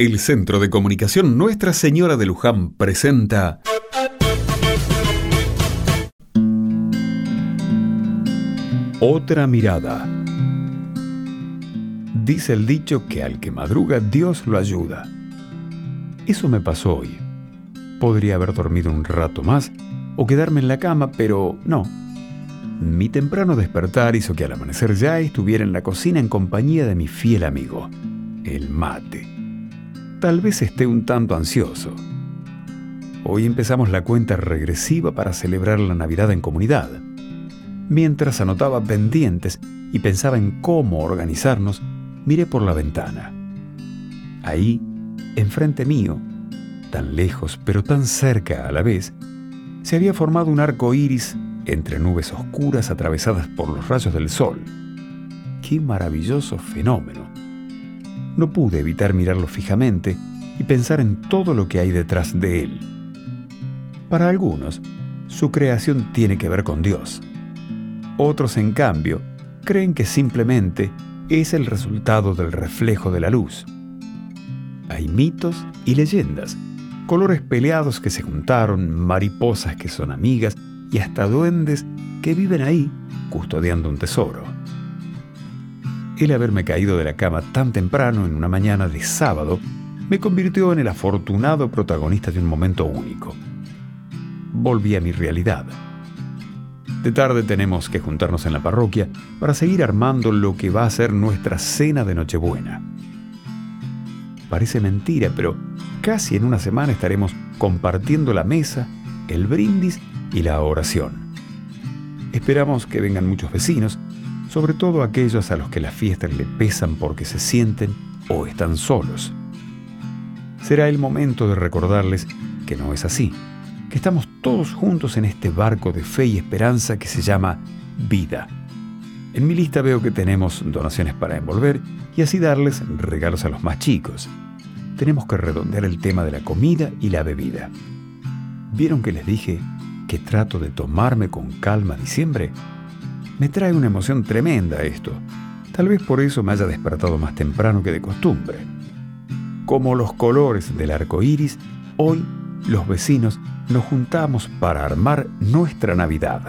El Centro de Comunicación Nuestra Señora de Luján presenta Otra mirada. Dice el dicho que al que madruga Dios lo ayuda. Eso me pasó hoy. Podría haber dormido un rato más o quedarme en la cama, pero no. Mi temprano despertar hizo que al amanecer ya estuviera en la cocina en compañía de mi fiel amigo, el mate. Tal vez esté un tanto ansioso. Hoy empezamos la cuenta regresiva para celebrar la Navidad en comunidad. Mientras anotaba pendientes y pensaba en cómo organizarnos, miré por la ventana. Ahí, enfrente mío, tan lejos pero tan cerca a la vez, se había formado un arco iris entre nubes oscuras atravesadas por los rayos del sol. ¡Qué maravilloso fenómeno! No pude evitar mirarlo fijamente y pensar en todo lo que hay detrás de él. Para algunos, su creación tiene que ver con Dios. Otros, en cambio, creen que simplemente es el resultado del reflejo de la luz. Hay mitos y leyendas, colores peleados que se juntaron, mariposas que son amigas y hasta duendes que viven ahí custodiando un tesoro. El haberme caído de la cama tan temprano en una mañana de sábado me convirtió en el afortunado protagonista de un momento único. Volví a mi realidad. De tarde tenemos que juntarnos en la parroquia para seguir armando lo que va a ser nuestra cena de Nochebuena. Parece mentira, pero casi en una semana estaremos compartiendo la mesa, el brindis y la oración. Esperamos que vengan muchos vecinos, sobre todo aquellos a los que las fiestas le pesan porque se sienten o están solos. Será el momento de recordarles que no es así, que estamos todos juntos en este barco de fe y esperanza que se llama vida. En mi lista veo que tenemos donaciones para envolver y así darles regalos a los más chicos. Tenemos que redondear el tema de la comida y la bebida. ¿Vieron que les dije que trato de tomarme con calma diciembre, me trae una emoción tremenda esto. Tal vez por eso me haya despertado más temprano que de costumbre. Como los colores del arco iris, hoy los vecinos nos juntamos para armar nuestra Navidad.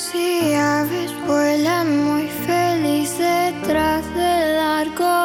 Si aves vuelan muy feliz detrás del arco